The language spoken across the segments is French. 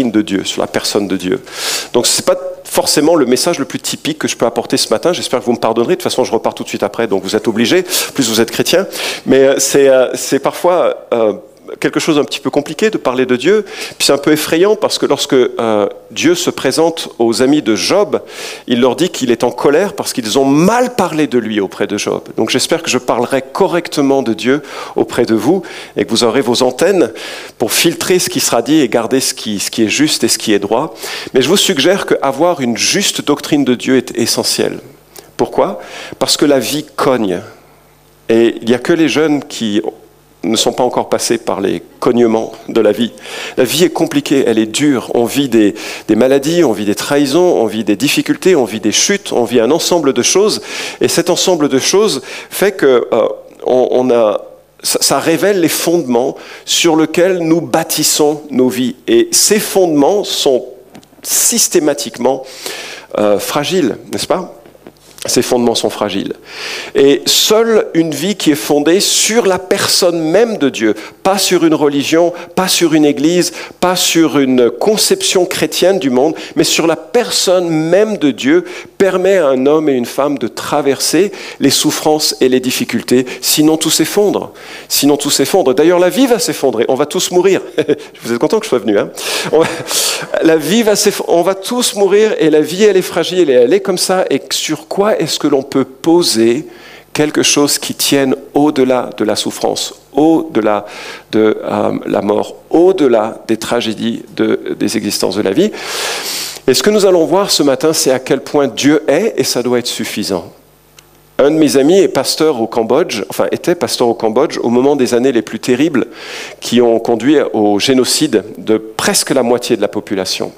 de Dieu, sur la personne de Dieu. Donc ce n'est pas forcément le message le plus typique que je peux apporter ce matin. J'espère que vous me pardonnerez. De toute façon, je repars tout de suite après, donc vous êtes obligés, plus vous êtes chrétien. Mais euh, c'est parfois quelque chose d'un petit peu compliqué de parler de Dieu. Puis c'est un peu effrayant parce que lorsque euh, Dieu se présente aux amis de Job, il leur dit qu'il est en colère parce qu'ils ont mal parlé de lui auprès de Job. Donc j'espère que je parlerai correctement de Dieu auprès de vous et que vous aurez vos antennes pour filtrer ce qui sera dit et garder ce qui, ce qui est juste et ce qui est droit. Mais je vous suggère qu'avoir une juste doctrine de Dieu est essentiel. Pourquoi? Parce que la vie cogne. Et il n'y a que les jeunes qui ne sont pas encore passés par les cognements de la vie. La vie est compliquée, elle est dure. On vit des, maladies, on vit des trahisons, on vit des difficultés, on vit des chutes, on vit un ensemble de choses. Et cet ensemble de choses fait que euh, ça, révèle les fondements sur lesquels nous bâtissons nos vies. Et ces fondements sont systématiquement euh, fragiles, n'est-ce pas? Ses fondements sont fragiles. Et seule une vie qui est fondée sur la personne même de Dieu, pas sur une religion, pas sur une église, pas sur une conception chrétienne du monde, mais sur la personne même de Dieu, permet à un homme et une femme de traverser les souffrances et les difficultés. Sinon, tout s'effondre. Sinon, tout s'effondre. D'ailleurs, la vie va s'effondrer. On va tous mourir. Vous êtes content que je sois venu, hein La vie va s'effondrer. On va tous mourir et la vie, elle est fragile et elle est comme ça. Et sur quoi est-ce que l'on peut poser quelque chose qui tienne au-delà de la souffrance, au-delà de euh, la mort, au-delà des tragédies des existences de la vie. Et ce que nous allons voir ce matin, c'est à quel point Dieu est et ça doit être suffisant. Un de mes amis est pasteur au Cambodge, enfin était pasteur au Cambodge au moment des années les plus terribles qui ont conduit au génocide de presque la moitié de la population.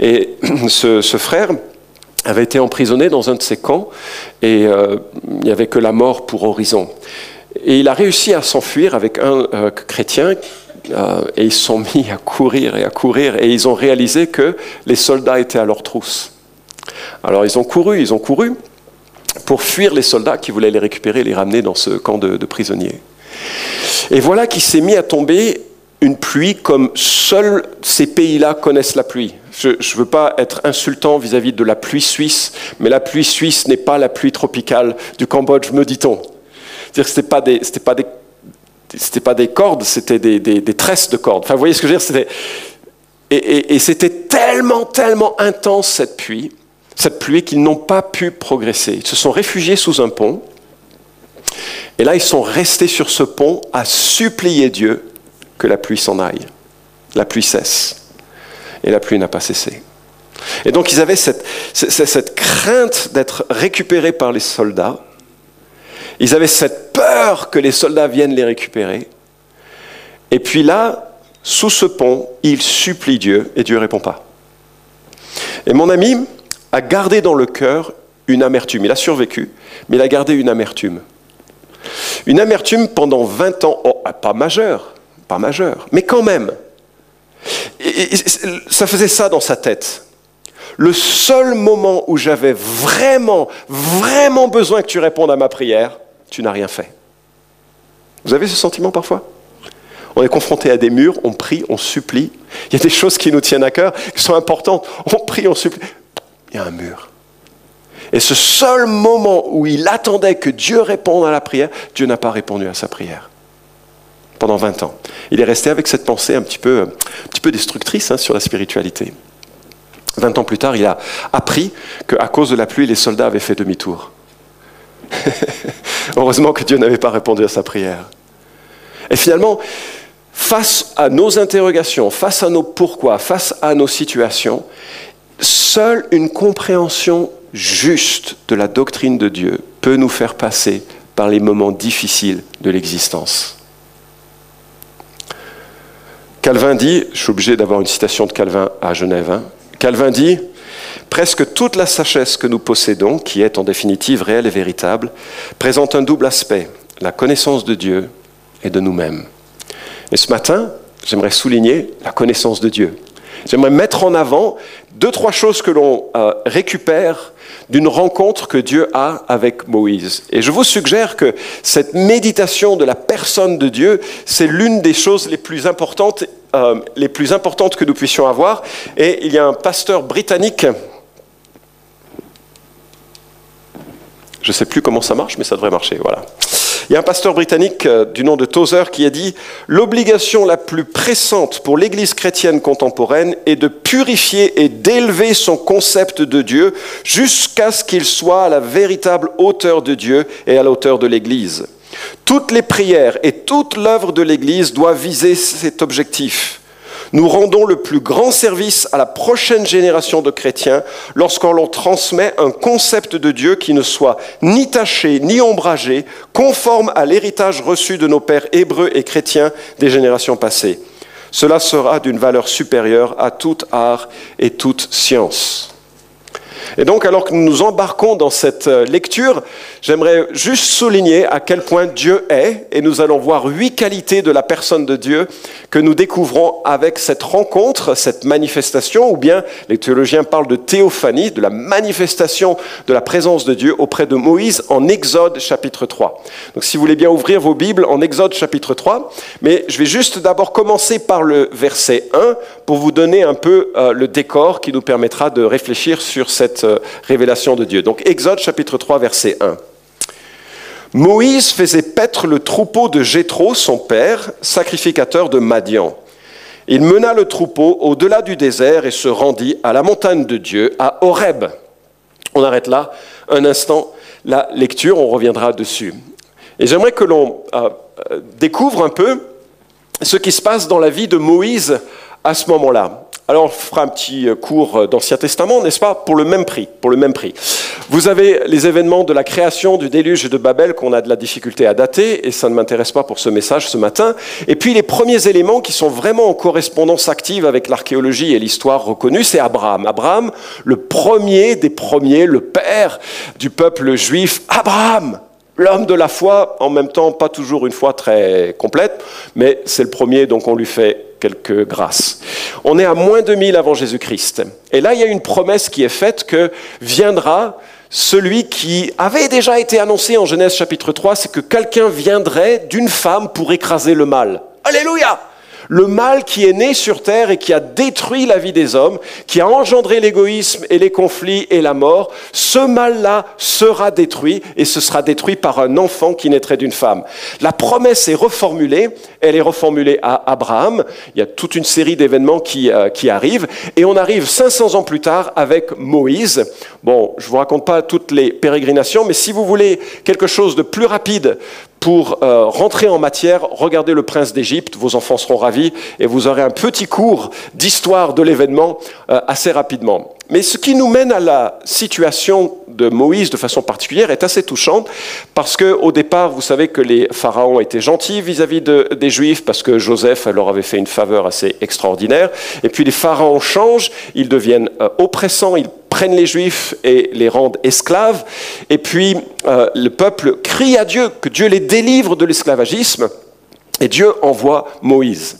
Et ce, frère, avait été emprisonné dans un de ces camps et euh, il n'y avait que la mort pour horizon. Et il a réussi à s'enfuir avec un euh, chrétien euh, et ils sont mis à courir et à courir et ils ont réalisé que les soldats étaient à leur trousse. Alors ils ont couru, ils ont couru pour fuir les soldats qui voulaient les récupérer et les ramener dans ce camp de, de prisonniers. Et voilà qu'il s'est mis à tomber une pluie comme seuls ces pays-là connaissent la pluie. Je ne veux pas être insultant vis-à-vis de la pluie suisse, mais la pluie suisse n'est pas la pluie tropicale du Cambodge, me dit-on. C'est-à-dire que ce pas des, pas des, pas des cordes, c'était des, des, tresses de cordes. Enfin, vous voyez ce que je veux dire et, et, et c'était tellement, tellement intense cette pluie, cette pluie qu'ils n'ont pas pu progresser. Ils se sont réfugiés sous un pont. Et là, ils sont restés sur ce pont à supplier Dieu que la pluie s'en aille. La pluie cesse. Et la pluie n'a pas cessé. Et donc ils avaient cette, cette crainte d'être récupérés par les soldats. Ils avaient cette peur que les soldats viennent les récupérer. Et puis là, sous ce pont, ils supplient Dieu et Dieu ne répond pas. Et mon ami a gardé dans le cœur une amertume. Il a survécu, mais il a gardé une amertume. Une amertume pendant 20 ans, oh, pas majeure, pas majeur, mais quand même. ça faisait ça dans sa tête. Le seul moment où j'avais vraiment, vraiment besoin que tu répondes à ma prière, tu n'as rien fait. Vous avez ce sentiment parfois? On est confronté à des murs, on prie, on supplie. Il y a des choses qui nous tiennent à cœur, qui sont importantes. On prie, on supplie. Il y a un mur. Et ce seul moment où il attendait que Dieu réponde à la prière, Dieu n'a pas répondu à sa prière pendant 20 ans. Il est resté avec cette pensée un petit peu, destructrice hein, sur la spiritualité. 20 ans plus tard, il a appris qu'à cause de la pluie, les soldats avaient fait demi-tour. Heureusement que Dieu n'avait pas répondu à sa prière. Et finalement, face à nos interrogations, face à nos pourquoi, face à nos situations, seule une compréhension juste de la doctrine de Dieu peut nous faire passer par les moments difficiles de l'existence. Calvin dit, je suis obligé d'avoir une citation de Calvin à Genève, hein. Calvin dit, presque toute la sagesse que nous possédons, qui est en définitive réelle et véritable, présente un double aspect, la connaissance de Dieu et de nous-mêmes. Et ce matin, j'aimerais souligner la connaissance de Dieu. J'aimerais mettre en avant deux, trois choses que l'on euh, récupère d'une rencontre que Dieu a avec Moïse. Et je vous suggère que cette méditation de la personne de Dieu, c'est l'une des choses les plus importantes, euh, les plus importantes que nous puissions avoir. Et il y a un pasteur britannique Je ne sais plus comment ça marche, mais ça devrait marcher. Voilà. Il y a un pasteur britannique euh, du nom de Tozer qui a dit L'obligation la plus pressante pour l'Église chrétienne contemporaine est de purifier et d'élever son concept de Dieu jusqu'à ce qu'il soit à la véritable hauteur de Dieu et à la hauteur de l'Église. Toutes les prières et toute l'œuvre de l'Église doivent viser cet objectif nous rendons le plus grand service à la prochaine génération de chrétiens lorsqu'on leur transmet un concept de Dieu qui ne soit ni taché ni ombragé, conforme à l'héritage reçu de nos pères hébreux et chrétiens des générations passées. Cela sera d'une valeur supérieure à tout art et toute science. Et donc, alors que nous nous embarquons dans cette euh, lecture, j'aimerais juste souligner à quel point Dieu est, et nous allons voir huit qualités de la personne de Dieu que nous découvrons avec cette rencontre, cette manifestation, ou bien les théologiens parlent de théophanie, de la manifestation de la présence de Dieu auprès de Moïse en Exode chapitre 3. Donc, si vous voulez bien ouvrir vos Bibles en Exode chapitre 3, mais je vais juste d'abord commencer par le verset 1 pour vous donner un peu euh, le décor qui nous permettra de réfléchir sur cette euh, révélation de Dieu. Donc Exode chapitre 3 verset 1. Moïse faisait paître le troupeau de Jéthro, son père, sacrificateur de Madian. Il mena le troupeau au-delà du désert et se rendit à la montagne de Dieu, à Horeb. On arrête là un instant la lecture, on reviendra dessus. Et j'aimerais que l'on euh, euh, découvre un peu ce qui se passe dans la vie de Moïse à ce moment-là. Alors, on fera un petit euh, cours euh, d'Ancien Testament, n'est-ce pas? Pour le même prix. Pour le même prix. Vous avez les événements de la création du déluge de Babel qu'on a de la difficulté à dater, et ça ne m'intéresse pas pour ce message ce matin. Et puis les premiers éléments qui sont vraiment en correspondance active avec l'archéologie et l'histoire reconnue, c'est Abraham. Abraham, le premier des premiers, le père du peuple juif. Abraham L'homme de la foi, en même temps, pas toujours une foi très complète, mais c'est le premier, donc on lui fait On est à moins de 2000 avant Jésus-Christ. Et là, il y a une promesse qui est faite que viendra celui qui avait déjà été annoncé en Genèse chapitre 3, c'est que quelqu'un viendrait d'une femme pour écraser le mal. Alléluia le mal qui est né sur terre et qui a détruit la vie des hommes, qui a engendré l'égoïsme et les conflits et la mort, ce mal-là sera détruit et ce sera détruit par un enfant qui naîtrait d'une femme. La promesse est reformulée, elle est reformulée à Abraham, il y a toute une série d'événements qui, euh, qui arrivent, et on arrive 500 ans plus tard avec Moïse. Bon, je vous raconte pas toutes les pérégrinations, mais si vous voulez quelque chose de plus rapide pour euh, rentrer en matière, regardez le prince d'Égypte, vos enfants seront ravis et vous aurez un petit cours d'histoire de l'événement euh, assez rapidement. Mais ce qui nous mène à la situation de Moïse de façon particulière est assez touchante parce que au départ, vous savez que les pharaons étaient gentils vis-à-vis des Juifs parce que Joseph leur avait fait une faveur assez extraordinaire. Et puis les pharaons changent, ils deviennent euh, oppressants, ils prennent les Juifs et les rendent esclaves. Et puis euh, le peuple crie à Dieu que Dieu les délivre de l'esclavagisme. Et Dieu envoie Moïse.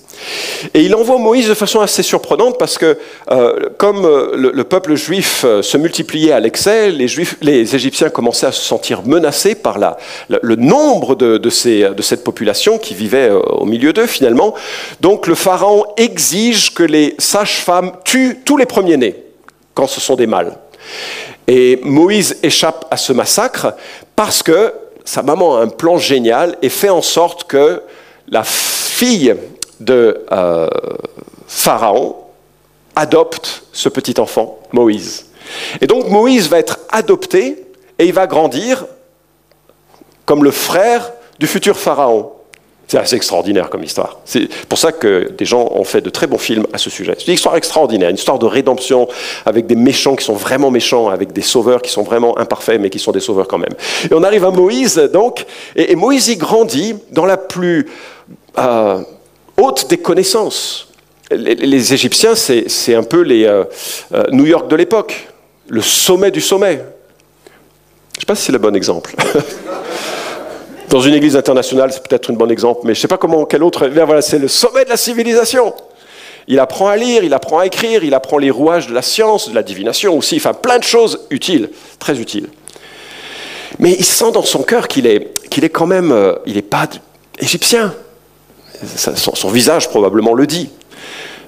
Et il envoie Moïse de façon assez surprenante parce que euh, comme euh, le, peuple juif se multipliait à l'excès, les, les Égyptiens commençaient à se sentir menacés par la, le nombre de, de, ces, de, cette population qui vivait au milieu d'eux finalement. Donc le pharaon exige que les sages-femmes tuent tous les premiers-nés quand ce sont des mâles. Et Moïse échappe à ce massacre parce que sa maman a un plan génial et fait en sorte que la fille de euh, Pharaon adopte ce petit enfant, Moïse. Et donc Moïse va être adopté et il va grandir comme le frère du futur Pharaon. C'est assez extraordinaire comme histoire. C'est pour ça que des gens ont fait de très bons films à ce sujet. C'est une histoire extraordinaire, une histoire de rédemption avec des méchants qui sont vraiment méchants, avec des sauveurs qui sont vraiment imparfaits, mais qui sont des sauveurs quand même. Et on arrive à Moïse, donc, et, Moïse y grandit dans la plus euh, haute des connaissances. Les, Égyptiens, c'est un peu les euh, euh, New York de l'époque, le sommet du sommet. Je ne sais pas si c'est le bon exemple. Dans une église internationale, c'est peut-être un bon exemple, mais je ne sais pas comment, quel autre. Voilà, c'est le sommet de la civilisation. il apprend à lire, il apprend à écrire, il apprend les rouages de la science, de la divination aussi, enfin plein de choses utiles, très utiles. Mais il sent dans son cœur qu'il est, est quand même, euh, il n'est pas égyptien. Son, visage probablement le dit.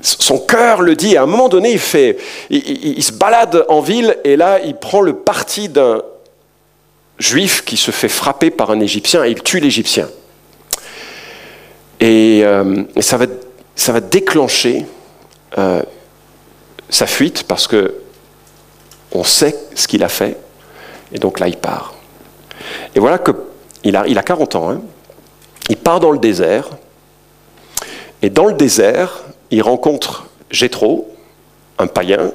Son cœur le dit. À un moment donné, il, fait, il, se balade en ville et là, il prend le parti d'un juif qui se fait frapper par un Égyptien et il tue l'Égyptien. Et, euh, ça, va, déclencher euh, sa fuite parce que on sait ce qu'il a fait et donc là il part. Et voilà a, il a 40 ans. Hein. Il part dans le désert. Et dans le désert, il rencontre Jéthro, un païen.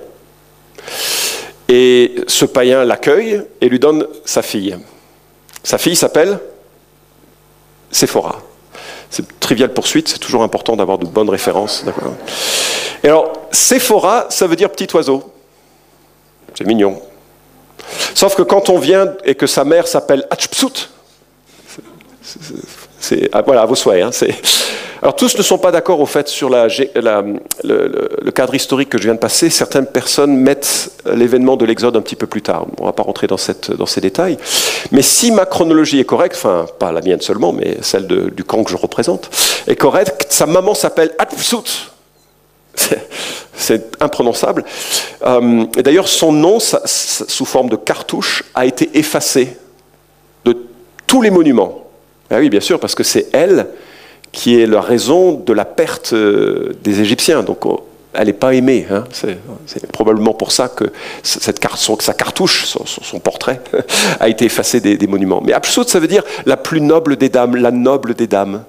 Et ce païen l'accueille et lui donne sa fille. Sa fille s'appelle Séphora. C'est trivial poursuite, c'est toujours important d'avoir de bonnes références. Et alors, Séphora, ça veut dire petit oiseau. C'est mignon. Sauf que quand on vient et que sa mère s'appelle Hatshepsut, ah, voilà, à vos souhaits. Hein, alors tous ne sont pas d'accord au fait sur le, cadre historique que je viens de passer. Certaines personnes mettent l'événement de l'Exode un petit peu plus tard. On ne va pas rentrer dans, ces détails. Mais si ma chronologie est correcte, enfin pas la mienne seulement, mais celle du camp que je représente, est correcte, sa maman s'appelle Hatshepsut. C'est imprononçable. Euh, et D'ailleurs, son nom, sous forme de cartouche, a été effacé de tous les monuments. Ah oui, bien sûr, parce que c'est elle qui est la raison de la perte euh, des Égyptiens. Donc, oh, elle n'est pas aimée. Hein. C'est probablement pour ça que sa cartouche, son, portrait, a été effacé des, monuments. Mais Absout, ça veut dire la plus noble des dames, la noble des dames.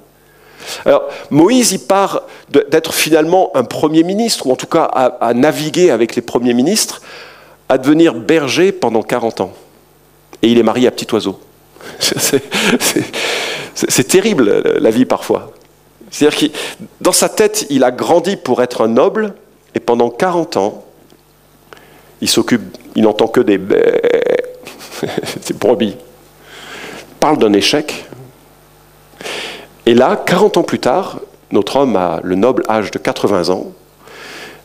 Alors, Moïse, il part d'être finalement un Premier ministre, ou en tout cas à, naviguer avec les premiers ministres, à devenir berger pendant 40 ans. Et il est marié à Petit Oiseau. C'est terrible la vie parfois. C'est-à-dire que dans sa tête, il a grandi pour être un noble, et pendant 40 ans, il s'occupe, il n'entend que des, des brebis. Il parle d'un échec, et là, 40 ans plus tard, notre homme a le noble âge de 80 ans,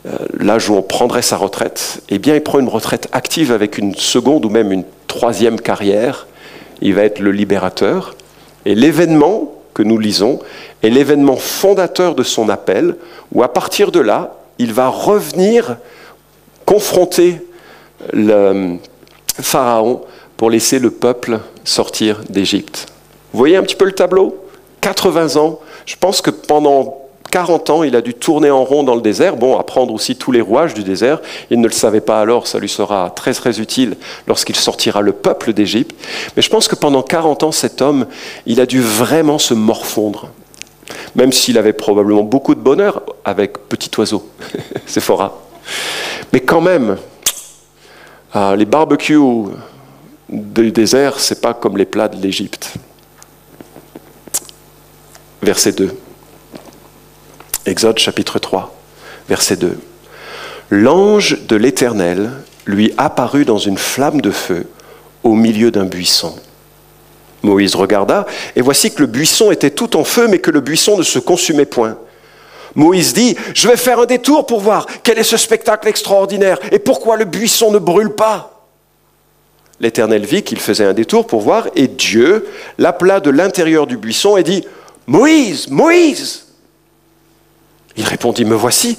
euh, l'âge où on prendrait sa retraite, eh bien, il prend une retraite active avec une seconde ou même une troisième carrière. Il va être le libérateur. Et l'événement que nous lisons est l'événement fondateur de son appel, où à partir de là, il va revenir confronter le Pharaon pour laisser le peuple sortir d'Égypte. Vous voyez un petit peu le tableau? 80 ans. Je pense que pendant 40 ans, il a dû tourner en rond dans le désert, bon, apprendre aussi tous les rouages du désert. Il ne le savait pas alors, ça lui sera très très utile lorsqu'il sortira le peuple d'Égypte. Mais je pense que pendant 40 ans, cet homme, il a dû vraiment se morfondre. Même s'il avait probablement beaucoup de bonheur avec Petit Oiseau, Sephora. Mais quand même, ah, les barbecues du désert, c'est pas comme les plats de l'Égypte verset 2. Exode chapitre 3, verset 2. L'ange de l'Éternel lui apparut dans une flamme de feu au milieu d'un buisson. Moïse regarda, et voici que le buisson était tout en feu, mais que le buisson ne se consumait point. Moïse dit, je vais faire un détour pour voir quel est ce spectacle extraordinaire et pourquoi le buisson ne brûle pas? L'Éternel vit qu'il faisait un détour pour voir, et Dieu l'appela de l'intérieur du buisson et dit, Moïse, Moïse Il répondit, Me voici.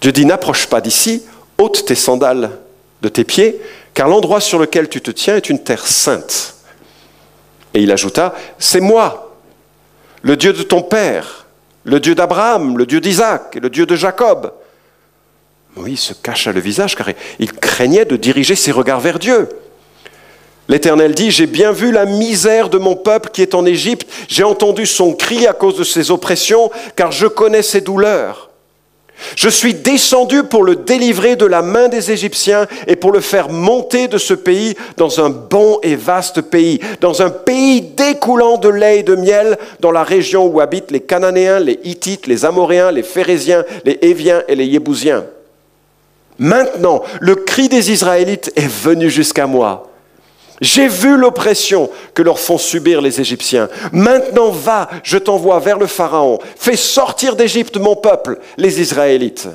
Dieu dit, N'approche pas d'ici, ôte tes sandales de tes pieds, car l'endroit sur lequel tu te tiens est une terre sainte. Et il ajouta, C'est moi, le Dieu de ton père, le Dieu d'Abraham, le Dieu d'Isaac et le Dieu de Jacob. Moïse se cacha le visage car il craignait de diriger ses regards vers Dieu. L'Éternel dit, j'ai bien vu la misère de mon peuple qui est en Égypte, j'ai entendu son cri à cause de ses oppressions, car je connais ses douleurs. Je suis descendu pour le délivrer de la main des Égyptiens et pour le faire monter de ce pays dans un bon et vaste pays, dans un pays découlant de lait et de miel, dans la région où habitent les Cananéens, les Hittites, les Amoréens, les Phérésiens, les Éviens et les Yébousiens. Maintenant, le cri des Israélites est venu jusqu'à moi J'ai vu l'oppression que leur font subir les Égyptiens. Maintenant va, je t'envoie vers le Pharaon. Fais sortir d'Égypte mon peuple, les Israélites.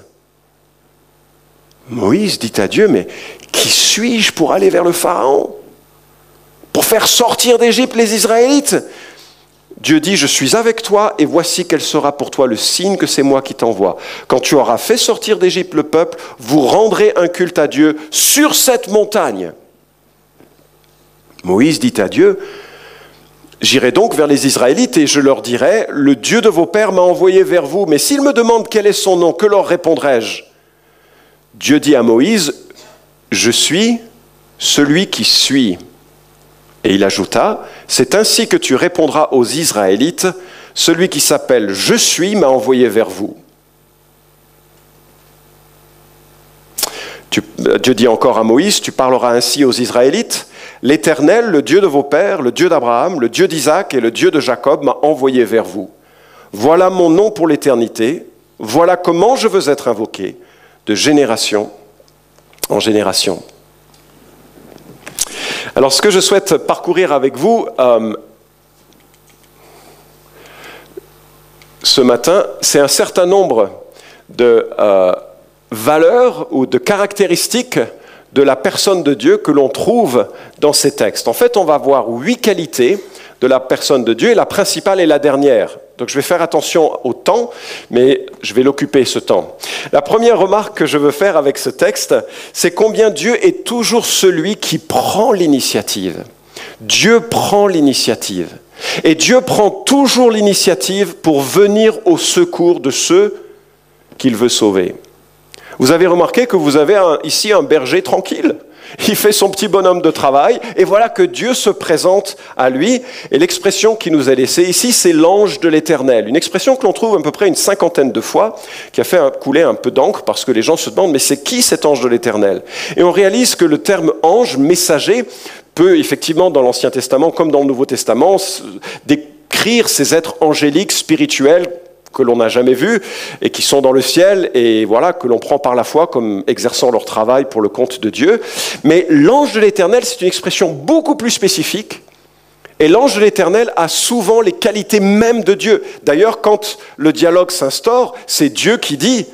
Moïse dit à Dieu, mais qui suis-je pour aller vers le Pharaon? Pour faire sortir d'Égypte les Israélites? Dieu dit, je suis avec toi et voici quel sera pour toi le signe que c'est moi qui t'envoie. Quand tu auras fait sortir d'Égypte le peuple, vous rendrez un culte à Dieu sur cette montagne. Moïse dit à Dieu, J'irai donc vers les Israélites et je leur dirai, Le Dieu de vos pères m'a envoyé vers vous, mais s'ils me demandent quel est son nom, que leur répondrai-je? Dieu dit à Moïse, Je suis celui qui suis. Et il ajouta, C'est ainsi que tu répondras aux Israélites, Celui qui s'appelle Je suis m'a envoyé vers vous. Dieu dit encore à Moïse, Tu parleras ainsi aux Israélites, L'Éternel, le Dieu de vos pères, le Dieu d'Abraham, le Dieu d'Isaac et le Dieu de Jacob m'a envoyé vers vous. Voilà mon nom pour l'éternité, voilà comment je veux être invoqué de génération en génération. Alors ce que je souhaite parcourir avec vous euh, ce matin, c'est un certain nombre de euh, valeurs ou de caractéristiques de la personne de Dieu que l'on trouve dans ces textes. En fait, on va voir huit qualités de la personne de Dieu et la principale est la dernière. Donc je vais faire attention au temps, mais je vais l'occuper ce temps. La première remarque que je veux faire avec ce texte, c'est combien Dieu est toujours celui qui prend l'initiative. Dieu prend l'initiative. Et Dieu prend toujours l'initiative pour venir au secours de ceux qu'il veut sauver. Vous avez remarqué que vous avez ici un berger tranquille. Il fait son petit bonhomme de travail et voilà que Dieu se présente à lui. Et l'expression qui nous est laissée ici, c'est l'ange de l'éternel. Une expression que l'on trouve à peu près une cinquantaine de fois, qui a fait couler un peu d'encre parce que les gens se demandent, mais c'est qui cet ange de l'éternel? Et on réalise que le terme ange, messager, peut effectivement dans l'Ancien Testament comme dans le Nouveau Testament décrire ces êtres angéliques, spirituels, que l'on n'a jamais vus et qui sont dans le ciel et voilà que l'on prend par la foi comme exerçant leur travail pour le compte de Dieu. Mais l'ange de l'Éternel, c'est une expression beaucoup plus spécifique. Et l'ange de l'Éternel a souvent les qualités mêmes de Dieu. D'ailleurs, quand le dialogue s'instaure, c'est Dieu qui dit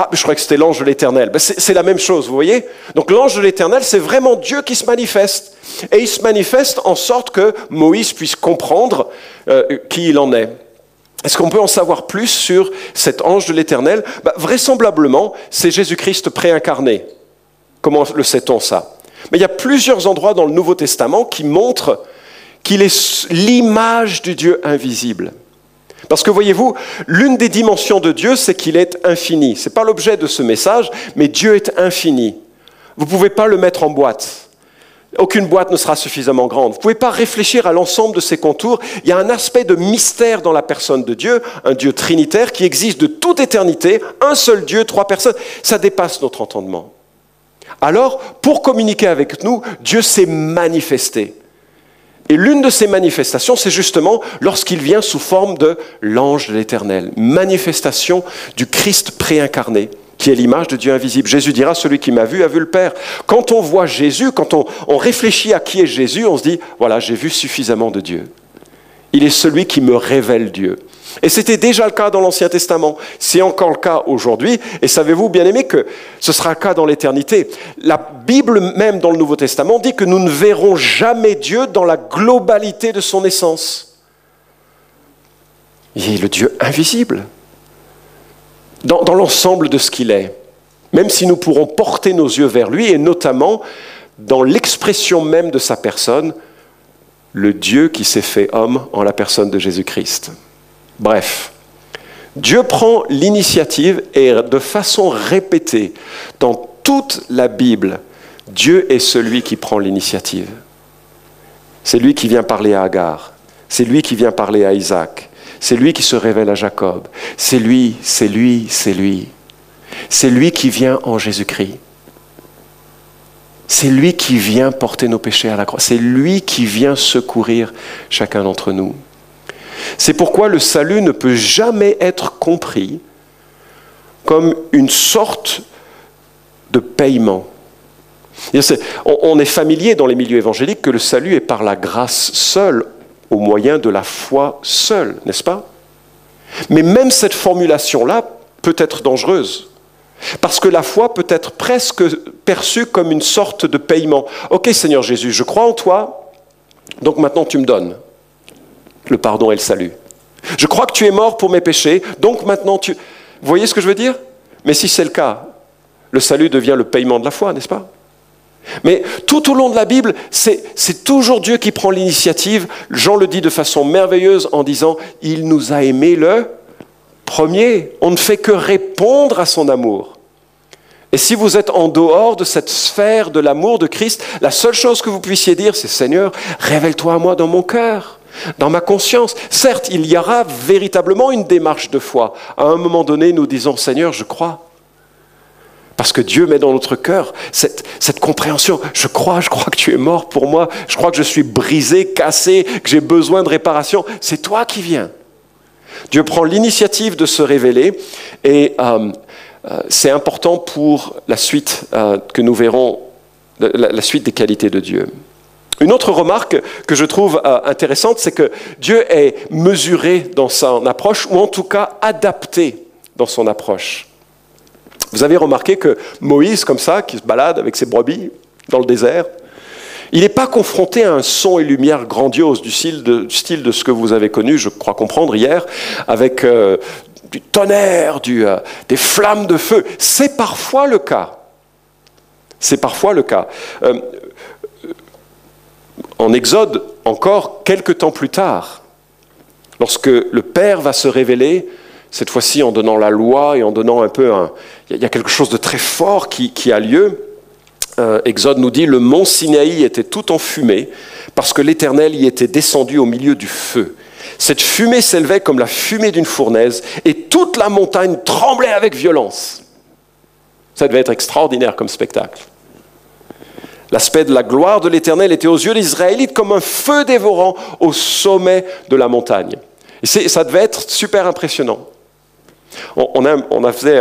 ah, je crois que c'était l'ange de l'Éternel. Ben, c'est la même chose, vous voyez? Donc l'ange de l'Éternel, c'est vraiment Dieu qui se manifeste. Et il se manifeste en sorte que Moïse puisse comprendre euh, qui il en est. Est-ce qu'on peut en savoir plus sur cet ange de l'Éternel? Bah, Vraisemblablement, c'est Jésus-Christ préincarné. Comment le sait-on ça? Mais il y a plusieurs endroits dans le Nouveau Testament qui montrent qu'il est l'image du Dieu invisible. Parce que voyez-vous, l'une des dimensions de Dieu, c'est qu'il est infini. Ce n'est pas l'objet de ce message, mais Dieu est infini. Vous ne pouvez pas le mettre en boîte. Aucune boîte ne sera suffisamment grande. Vous ne pouvez pas réfléchir à l'ensemble de ces contours. Il y a un aspect de mystère dans la personne de Dieu, un Dieu trinitaire qui existe de toute éternité, un seul Dieu, trois personnes. Ça dépasse notre entendement. Alors, pour communiquer avec nous, Dieu s'est manifesté. Et l'une de ces manifestations, c'est justement lorsqu'il vient sous forme de l'ange de l'Éternel, manifestation du Christ préincarné qui est l'image de Dieu invisible. Jésus dira, celui qui m'a vu a vu le Père. Quand on voit Jésus, quand on, réfléchit à qui est Jésus, on se dit, voilà, j'ai vu suffisamment de Dieu. Il est celui qui me révèle Dieu. Et c'était déjà le cas dans l'Ancien Testament. C'est encore le cas aujourd'hui. Et savez-vous, bien aimé, que ce sera le cas dans l'éternité. La Bible même dans le Nouveau Testament dit que nous ne verrons jamais Dieu dans la globalité de son essence. Il est le Dieu invisible dans, l'ensemble de ce qu'il est, même si nous pourrons porter nos yeux vers lui, et notamment dans l'expression même de sa personne, le Dieu qui s'est fait homme en la personne de Jésus-Christ. Bref, Dieu prend l'initiative et de façon répétée, dans toute la Bible, Dieu est celui qui prend l'initiative. C'est lui qui vient parler à Agar, c'est lui qui vient parler à Isaac, c'est lui qui se révèle à Jacob. C'est lui, c'est lui, c'est lui. C'est lui qui vient en Jésus-Christ. C'est lui qui vient porter nos péchés à la croix. C'est lui qui vient secourir chacun d'entre nous. C'est pourquoi le salut ne peut jamais être compris comme une sorte de paiement. On est familier dans les milieux évangéliques que le salut est par la grâce seule, au moyen de la foi seule, n'est-ce pas? Mais même cette formulation-là peut être dangereuse. Parce que la foi peut être presque perçue comme une sorte de paiement. Ok Seigneur Jésus, je crois en toi, donc maintenant tu me donnes le pardon et le salut. Je crois que tu es mort pour mes péchés, donc maintenant tu... Vous voyez ce que je veux dire? Mais si c'est le cas, le salut devient le paiement de la foi, n'est-ce pas? Mais tout au long de la Bible, c'est toujours Dieu qui prend l'initiative. Jean le dit de façon merveilleuse en disant, il nous a aimés le premier. On ne fait que répondre à son amour. Et si vous êtes en dehors de cette sphère de l'amour de Christ, la seule chose que vous puissiez dire, c'est Seigneur, révèle-toi à moi dans mon cœur, dans ma conscience. Certes, il y aura véritablement une démarche de foi. À un moment donné, nous disons Seigneur, je crois. Parce que Dieu met dans notre cœur cette, compréhension. Je crois, je crois que tu es mort pour moi. Je crois que je suis brisé, cassé, que j'ai besoin de réparation. C'est toi qui viens. Dieu prend l'initiative de se révéler et euh, euh, c'est important pour la suite euh, que nous verrons, la, suite des qualités de Dieu. Une autre remarque que je trouve intéressante, c'est que Dieu est mesuré dans son approche, ou en tout cas adapté dans son approche. Vous avez remarqué que Moïse, comme ça, qui se balade avec ses brebis dans le désert, il n'est pas confronté à un son et lumière grandiose du style de, ce que vous avez connu, je crois comprendre, hier, avec euh, du tonnerre, euh, des flammes de feu. C'est parfois le cas. C'est parfois le cas. Euh, en Exode, encore quelques temps plus tard, lorsque le Père va se révéler, cette fois-ci en donnant la loi et en donnant un peu un... Il y a quelque chose de très fort qui, a lieu. Euh, Exode nous dit, le mont Sinaï était tout en fumée parce que l'Éternel y était descendu au milieu du feu. Cette fumée s'élevait comme la fumée d'une fournaise et toute la montagne tremblait avec violence. Ça devait être extraordinaire comme spectacle. L'aspect de la gloire de l'Éternel était aux yeux des Israélites comme un feu dévorant au sommet de la montagne. Et ça devait être super impressionnant. On a, fait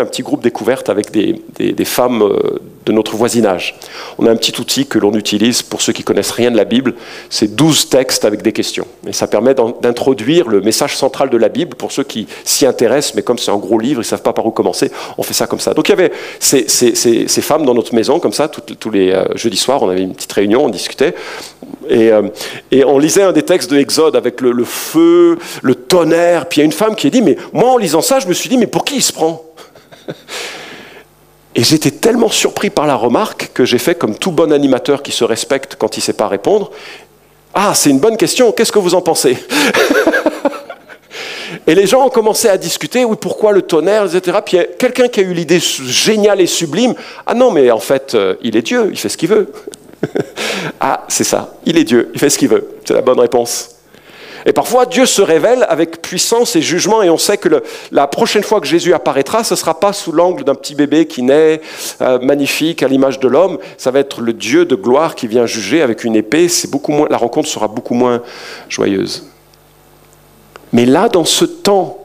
un petit groupe découverte avec des, femmes euh, de notre voisinage. On a un petit outil que l'on utilise pour ceux qui connaissent rien de la Bible. C'est 12 textes avec des questions. Et ça permet d'introduire le message central de la Bible pour ceux qui s'y intéressent, mais comme c'est un gros livre, ils ne savent pas par où commencer, on fait ça comme ça. Donc il y avait ces, femmes dans notre maison, comme ça, tous les euh, jeudis soirs, on avait une petite réunion, on discutait. Euh, et, on lisait un des textes de Exode avec le, feu, le tonnerre. Puis il y a une femme qui a dit, mais moi en lisant ça, je me suis dit, mais pour qui il se prend? Et j'étais tellement surpris par la remarque que j'ai fait comme tout bon animateur qui se respecte quand il ne sait pas répondre. Ah, c'est une bonne question, qu'est-ce que vous en pensez? Et les gens ont commencé à discuter, oui, pourquoi le tonnerre, etc. Puis quelqu'un qui a eu l'idée géniale et sublime. Ah non, mais en fait, euh, il est Dieu, il fait ce qu'il veut. ah, c'est ça, il est Dieu, il fait ce qu'il veut. C'est la bonne réponse. Et parfois, Dieu se révèle avec puissance et jugement, et on sait que la prochaine fois que Jésus apparaîtra, ce ne sera pas sous l'angle d'un petit bébé qui naît, euh, magnifique, à l'image de l'homme. Ça va être le Dieu de gloire qui vient juger avec une épée. C'est beaucoup moins, la rencontre sera beaucoup moins joyeuse. Mais là, dans ce temps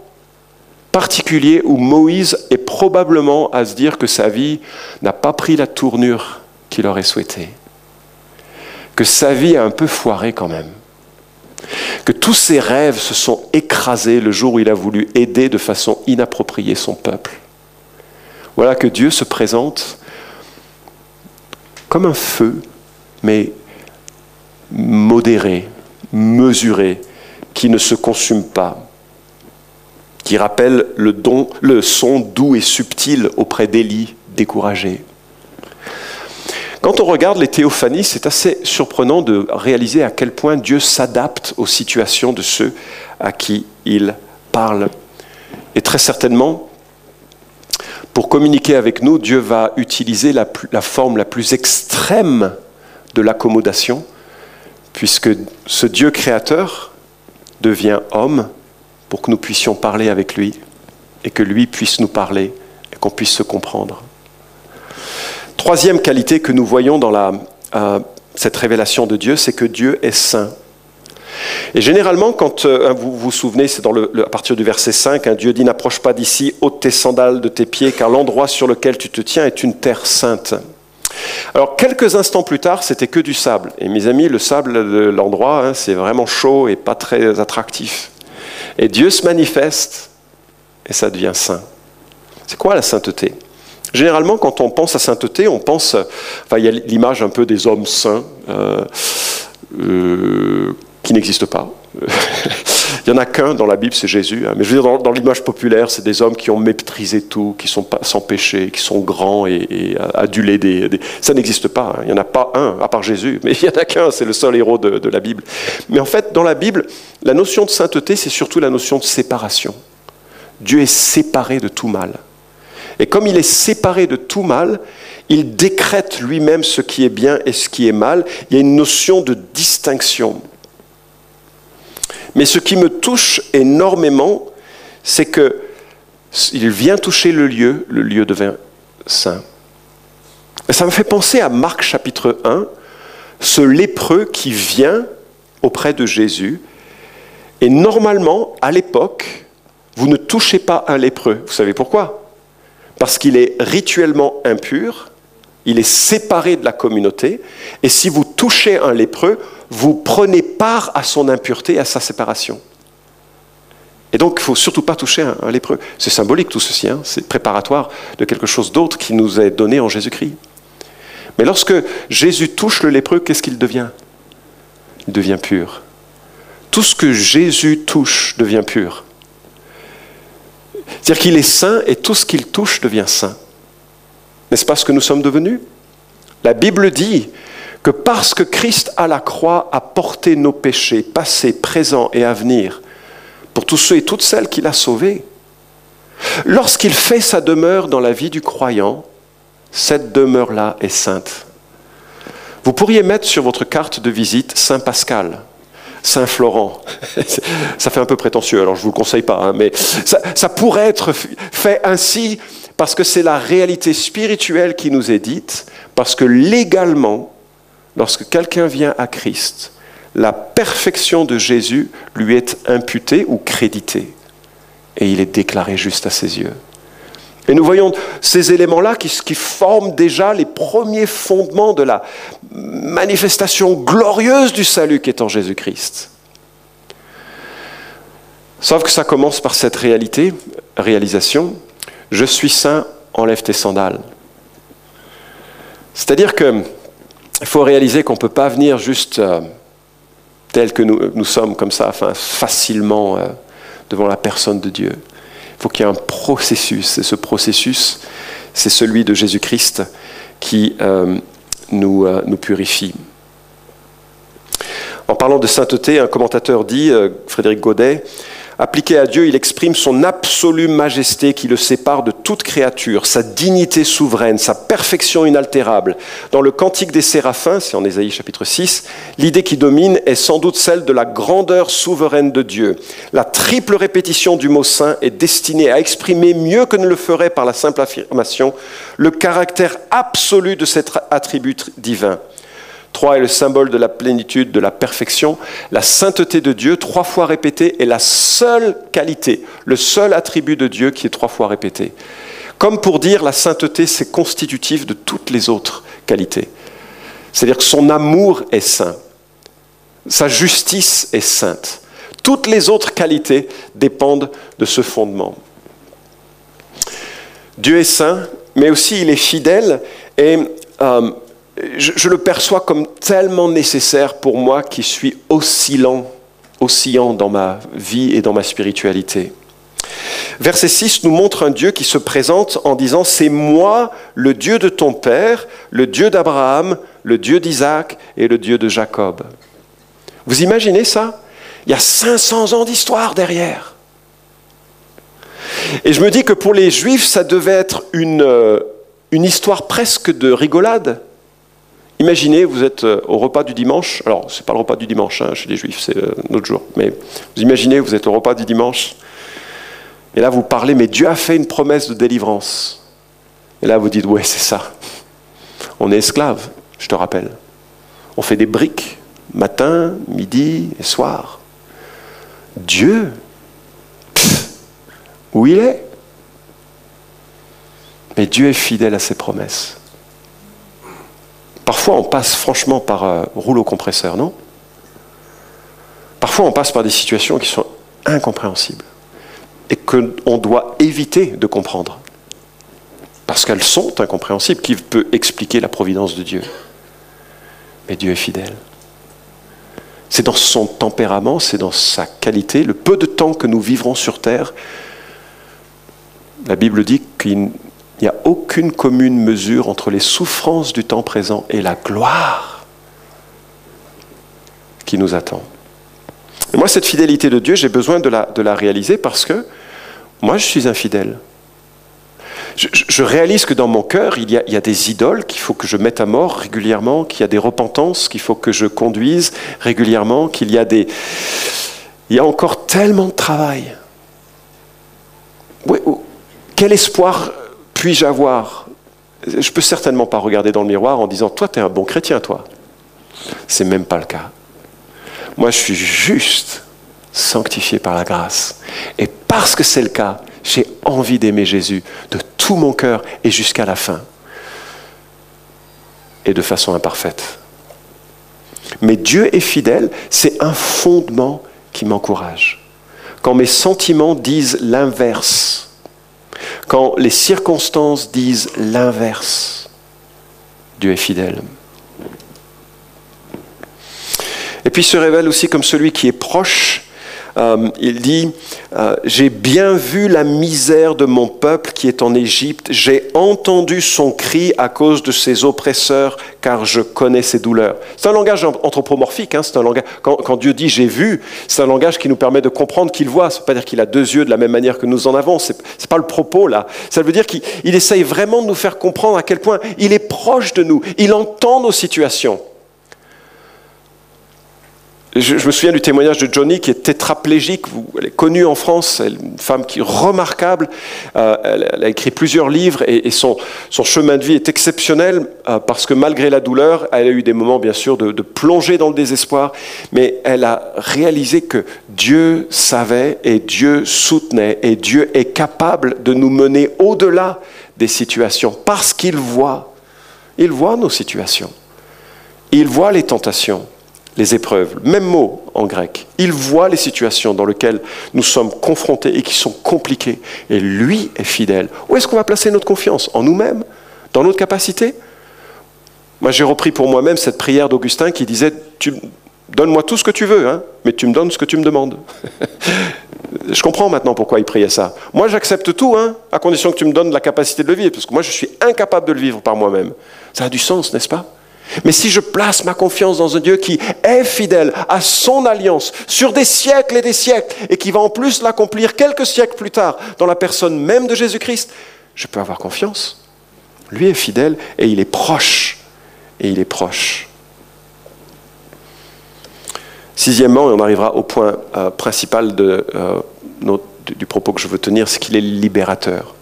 particulier où Moïse est probablement à se dire que sa vie n'a pas pris la tournure qu'il aurait souhaité, que sa vie a un peu foiré quand même que tous ses rêves se sont écrasés le jour où il a voulu aider de façon inappropriée son peuple. Voilà que Dieu se présente comme un feu, mais modéré, mesuré, qui ne se consume pas, qui rappelle le, don, le son doux et subtil auprès d'Élie découragé. Quand on regarde les théophanies, c'est assez surprenant de réaliser à quel point Dieu s'adapte aux situations de ceux à qui il parle. Et très certainement, pour communiquer avec nous, Dieu va utiliser la, forme la plus extrême de l'accommodation, puisque ce Dieu créateur devient homme pour que nous puissions parler avec lui et que lui puisse nous parler et qu'on puisse se comprendre. Troisième qualité que nous voyons dans euh, cette révélation de Dieu, c'est que Dieu est saint. Et généralement, quand euh, vous vous souvenez, c'est à partir du verset 5, Dieu dit N'approche pas d'ici, ôte tes sandales de tes pieds, car l'endroit sur lequel tu te tiens est une terre sainte. Alors, quelques instants plus tard, c'était que du sable. Et mes amis, le sable de l'endroit, hein, c'est vraiment chaud et pas très attractif. Et Dieu se manifeste et ça devient saint. C'est quoi la sainteté? Généralement, quand on pense à sainteté, on pense. Enfin, il y a l'image un peu des hommes saints euh, euh, qui n'existent pas. il n'y en a qu'un dans la Bible, c'est Jésus. Hein. Mais je veux dire, dans, l'image populaire, c'est des hommes qui ont méprisé tout, qui sont sans péché, qui sont grands et, adulés. Ça n'existe pas. Hein. Il n'y en a pas un, à part Jésus. Mais il n'y en a qu'un, c'est le seul héros de la Bible. Mais en fait, dans la Bible, la notion de sainteté, c'est surtout la notion de séparation. Dieu est séparé de tout mal. Et comme il est séparé de tout mal, il décrète lui-même ce qui est bien et ce qui est mal. Il y a une notion de distinction. Mais ce qui me touche énormément, c'est que il vient toucher le lieu, le lieu devient saint. Ça me fait penser à Marc chapitre 1, ce lépreux qui vient auprès de Jésus. Et normalement, à l'époque, vous ne touchez pas un lépreux. Vous savez pourquoi? Parce qu'il est rituellement impur, il est séparé de la communauté, et si vous touchez un lépreux, vous prenez part à son impureté, à sa séparation. Et donc, il ne faut surtout pas toucher un, lépreux. C'est symbolique tout ceci, hein. c'est préparatoire de quelque chose d'autre qui nous est donné en Jésus-Christ. Mais lorsque Jésus touche le lépreux, qu'est-ce qu'il devient? Il devient pur. Tout ce que Jésus touche devient pur. C'est-à-dire qu'il est saint et tout ce qu'il touche devient saint. N'est-ce pas ce que nous sommes devenus? La Bible dit que parce que Christ à la croix a porté nos péchés, passés, présents et à venir, pour tous ceux et toutes celles qu'il a sauvés, lorsqu'il fait sa demeure dans la vie du croyant, cette demeure-là est sainte. Vous pourriez mettre sur votre carte de visite Saint Pascal, Saint Florent. ça fait un peu prétentieux, alors je ne vous le conseille pas, hein, mais ça, ça pourrait être fait ainsi parce que c'est la réalité spirituelle qui nous est dite, parce que légalement, lorsque quelqu'un vient à Christ, la perfection de Jésus lui est imputée ou créditée. Et il est déclaré juste à ses yeux. Et nous voyons ces éléments-là qui, qui, forment déjà les premiers fondements de la manifestation glorieuse du salut qui est en Jésus-Christ. Sauf que ça commence par cette réalité, réalisation, je suis saint, enlève tes sandales. C'est-à-dire que il faut réaliser qu'on ne peut pas venir juste euh, tel que nous, sommes, comme ça, facilement euh, devant la personne de Dieu. Il faut qu'il y ait un processus, et ce processus, c'est celui de Jésus-Christ qui euh, nous, nous purifie. En parlant de sainteté, un commentateur dit, Frédéric Godet, Appliqué à Dieu, il exprime son absolue majesté qui le sépare de toute créature, sa dignité souveraine, sa perfection inaltérable. Dans le Cantique des Séraphins, c'est en Ésaïe chapitre 6, l'idée qui domine est sans doute celle de la grandeur souveraine de Dieu. La triple répétition du mot saint est destinée à exprimer mieux que ne le ferait par la simple affirmation le caractère absolu de cet attribut divin. Trois est le symbole de la plénitude, de la perfection. La sainteté de Dieu, trois fois répétée, est la seule qualité, le seul attribut de Dieu qui est trois fois répété. Comme pour dire la sainteté, c'est constitutif de toutes les autres qualités. C'est-à-dire que son amour est saint, sa justice est sainte. Toutes les autres qualités dépendent de ce fondement. Dieu est saint, mais aussi il est fidèle et euh, je, le perçois comme tellement nécessaire pour moi qui suis oscillant, oscillant dans ma vie et dans ma spiritualité. Verset 6 nous montre un Dieu qui se présente en disant, c'est moi le Dieu de ton Père, le Dieu d'Abraham, le Dieu d'Isaac et le Dieu de Jacob. Vous imaginez ça? Il y a 500 ans d'histoire derrière. Et je me dis que pour les Juifs, ça devait être une, euh, une histoire presque de rigolade. Imaginez, vous êtes euh, au repas du dimanche. Alors, ce n'est pas le repas du dimanche hein, chez les juifs, c'est euh, notre jour. Mais vous imaginez, vous êtes au repas du dimanche. Et là, vous parlez, mais Dieu a fait une promesse de délivrance. Et là, vous dites, ouais, c'est ça. On est esclave, je te rappelle. On fait des briques, matin, midi et soir. Dieu, où il est? Mais Dieu est fidèle à ses promesses. Parfois, on passe franchement par un rouleau compresseur, non? Parfois, on passe par des situations qui sont incompréhensibles et qu'on doit éviter de comprendre. Parce qu'elles sont incompréhensibles. Qui peut expliquer la providence de Dieu Mais Dieu est fidèle. C'est dans son tempérament, c'est dans sa qualité, le peu de temps que nous vivrons sur terre. La Bible dit qu'il n'y a aucune commune mesure entre les souffrances du temps présent et la gloire qui nous attend. Et moi, cette fidélité de Dieu, j'ai besoin de la, de la réaliser parce que moi, je suis infidèle. Je, réalise que dans mon cœur, il y, a, des idoles qu'il faut que je mette à mort régulièrement, qu'il y a des repentances qu'il faut que je conduise régulièrement, qu'il y a des... Il y a encore tellement de travail. quel espoir puis-je avoir Je peux certainement pas regarder dans le miroir en disant Toi, tu es un bon chrétien, toi. C'est même pas le cas. Moi, je suis juste sanctifié par la grâce. Et parce que c'est le cas, j'ai envie d'aimer Jésus de tout mon cœur et jusqu'à la fin. Et de façon imparfaite. Mais Dieu est fidèle, c'est un fondement qui m'encourage. Quand mes sentiments disent l'inverse, quand les circonstances disent l'inverse, Dieu est fidèle. Et puis se révèle aussi comme celui qui est proche euh, il dit, euh, j'ai bien vu la misère de mon peuple qui est en Égypte, j'ai entendu son cri à cause de ses oppresseurs, car je connais ses douleurs. C'est un langage anthropomorphique, hein, c'est un langage, quand, Dieu dit j'ai vu, c'est un langage qui nous permet de comprendre qu'il voit, ça pas dire qu'il a deux yeux de la même manière que nous en avons, c'est, n'est pas le propos là, ça veut dire qu'il essaye vraiment de nous faire comprendre à quel point il est proche de nous, il entend nos situations. Je, me souviens du témoignage de Johnny qui est tétraplégique. Elle est connue en France, elle une femme qui est remarquable. Euh, elle, a écrit plusieurs livres et, son, chemin de vie est exceptionnel euh, parce que malgré la douleur, elle a eu des moments bien sûr de, de, plonger dans le désespoir, mais elle a réalisé que Dieu savait et Dieu soutenait et Dieu est capable de nous mener au-delà des situations parce qu'il voit. Il voit nos situations. Il voit les tentations les épreuves, même mot en grec. Il voit les situations dans lesquelles nous sommes confrontés et qui sont compliquées. Et lui est fidèle. Où est-ce qu'on va placer notre confiance? En nous-mêmes? Dans notre capacité? Moi, j'ai repris pour moi-même cette prière d'Augustin qui disait Donne-moi tout ce que tu veux, hein, mais tu me donnes ce que tu me demandes. je comprends maintenant pourquoi il priait ça. Moi, j'accepte tout, hein, à condition que tu me donnes la capacité de le vivre, parce que moi, je suis incapable de le vivre par moi-même. Ça a du sens, n'est-ce pas? Mais si je place ma confiance dans un Dieu qui est fidèle à son alliance sur des siècles et des siècles et qui va en plus l'accomplir quelques siècles plus tard dans la personne même de Jésus-Christ, je peux avoir confiance. Lui est fidèle et il est proche. Et il est proche. Sixièmement, et on arrivera au point euh, principal euh, du propos que je veux tenir, c'est qu'il est libérateur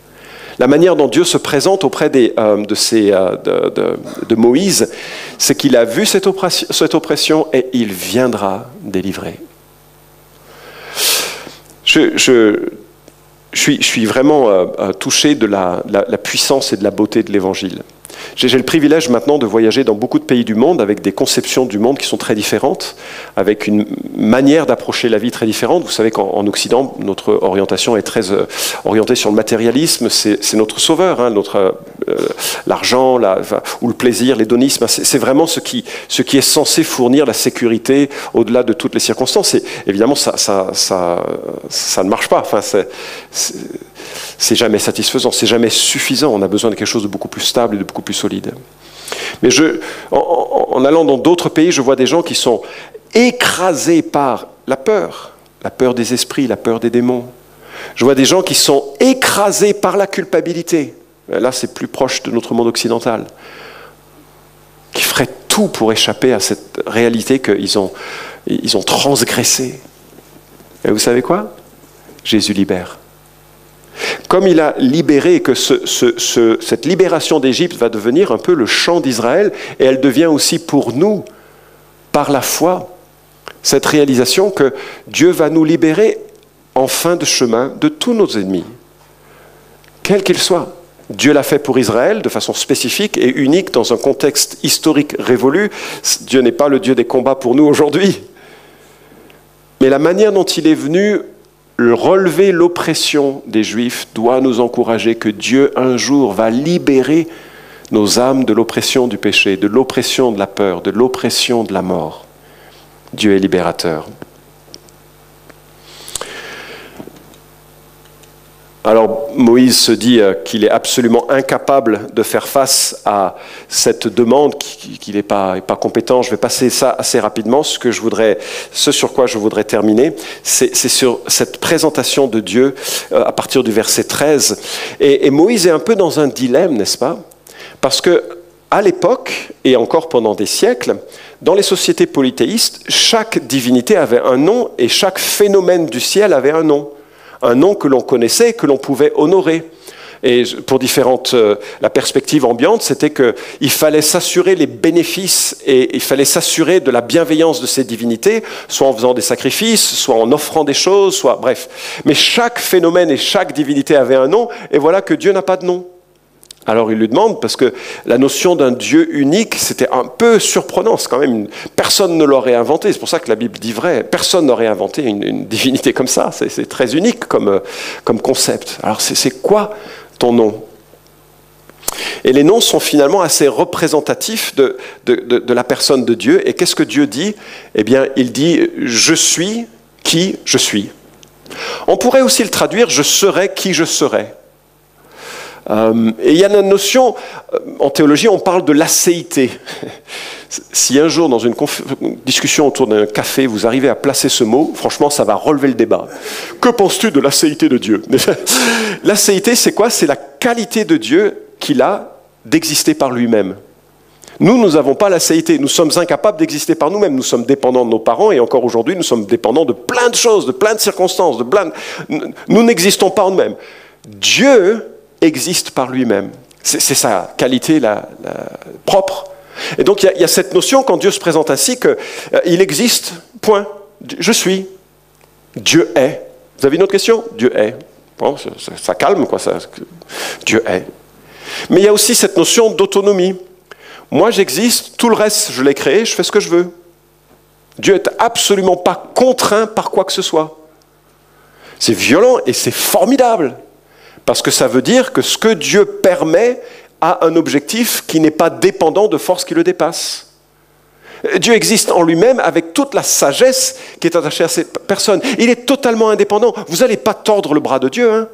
la manière dont Dieu se présente auprès euh, de, euh, de, Moïse, c'est qu'il a vu cette oppression, et il viendra délivrer. Je, suis, vraiment euh, touché de la, puissance et de la beauté de l'Évangile. J'ai le privilège maintenant de voyager dans beaucoup de pays du monde avec des conceptions du monde qui sont très différentes, avec une manière d'approcher la vie très différente. Vous savez qu'en Occident, notre orientation est très euh, orientée sur le matérialisme, c'est notre sauveur, hein, notre euh, l'argent ou le plaisir, l'hédonisme. C'est vraiment ce qui, ce qui est censé fournir la sécurité au-delà de toutes les circonstances. Évidemment, ça, ça, ne marche pas. Jamais satisfaisant, c'est jamais suffisant. On a besoin de quelque chose de beaucoup plus stable et de beaucoup plus solide. Mais en, allant dans d'autres pays, je vois des gens qui sont écrasés par la peur, la peur des esprits, la peur des démons. Je vois des gens qui sont écrasés par la culpabilité. Là, c'est plus proche de notre monde occidental. Qui feraient tout pour échapper à cette réalité qu'ils ont, ils ont transgressé. Et vous savez quoi? Jésus libère. Comme il a libéré, que cette libération d'Égypte va devenir un peu le chant d'Israël, et elle devient aussi pour nous, par la foi, cette réalisation que Dieu va nous libérer en fin de chemin de tous nos ennemis, quels qu'ils soient. Dieu l'a fait pour Israël de façon spécifique et unique dans un contexte historique révolu. Dieu n'est pas le Dieu des combats pour nous aujourd'hui. Mais la manière dont il est venu relever l'oppression des Juifs doit nous encourager que Dieu un jour va libérer nos âmes de l'oppression du péché, de l'oppression de la peur, de l'oppression de la mort. Dieu est libérateur. Alors Moïse se dit euh, qu'il est absolument incapable de faire face à cette demande, qu'il n'est pas, compétent. Je vais passer ça assez rapidement. Ce, sur quoi je voudrais terminer, c'est sur cette présentation de Dieu euh, à partir du verset 13. Et, et Moïse est un peu dans un dilemme, n'est-ce pas? Parce que à l'époque, et encore pendant des siècles, dans les sociétés polythéistes, chaque divinité avait un nom et chaque phénomène du ciel avait un nom un nom que l'on connaissait, que l'on pouvait honorer. Et pour différentes, euh, la perspective ambiante, c'était qu'il fallait s'assurer les bénéfices et il fallait s'assurer de la bienveillance de ces divinités, soit en faisant des sacrifices, soit en offrant des choses, soit bref. Mais chaque phénomène et chaque divinité avait un nom, et voilà que Dieu n'a pas de nom. Alors il lui demande, parce que la notion d'un Dieu unique, c'était un peu surprenant, c'est quand même, personne ne l'aurait inventé, c'est pour ça que la Bible dit vrai, personne n'aurait inventé une, divinité comme ça, c'est très unique comme, euh, comme concept. Alors c'est quoi ton nom? Et les noms sont finalement assez représentatifs de la personne de Dieu, et qu'est-ce que Dieu dit? Eh bien, il dit, je suis qui je suis. On pourrait aussi le traduire, je serai qui je serai. Euh, et il y a une notion, euh, en théologie, on parle de l'acéité. si un jour, dans une discussion autour d'un café, vous arrivez à placer ce mot, franchement, ça va relever le débat. Que penses-tu de l'acéité de Dieu? L'acéité, c'est quoi? C'est la qualité de Dieu qu'il a d'exister par lui-même. Nous, nous n'avons pas l'acéité. Nous sommes incapables d'exister par nous-mêmes. Nous sommes dépendants de nos parents et encore aujourd'hui, nous sommes dépendants de plein de choses, de plein de circonstances. De plein Nous n'existons pas en nous-mêmêmes. Dieu existe par lui-même. C'est sa qualité la, propre. Et donc il y, a cette notion quand Dieu se présente ainsi qu'il euh, existe, point. Je suis. Dieu est. Vous avez une autre question? Dieu est. Bon, ça, calme, quoi. Ça, Dieu est. Mais il y a aussi cette notion d'autonomie. Moi, j'existe, tout le reste, je l'ai créé, je fais ce que je veux. Dieu n'est absolument pas contraint par quoi que ce soit. C'est violent et c'est formidable. Parce que ça veut dire que ce que Dieu permet a un objectif qui n'est pas dépendant de forces qui le dépassent. Dieu existe en lui-même avec toute la sagesse qui est attachée à cette personne. Il est totalement indépendant. Vous n'allez pas tordre le bras de Dieu. Hein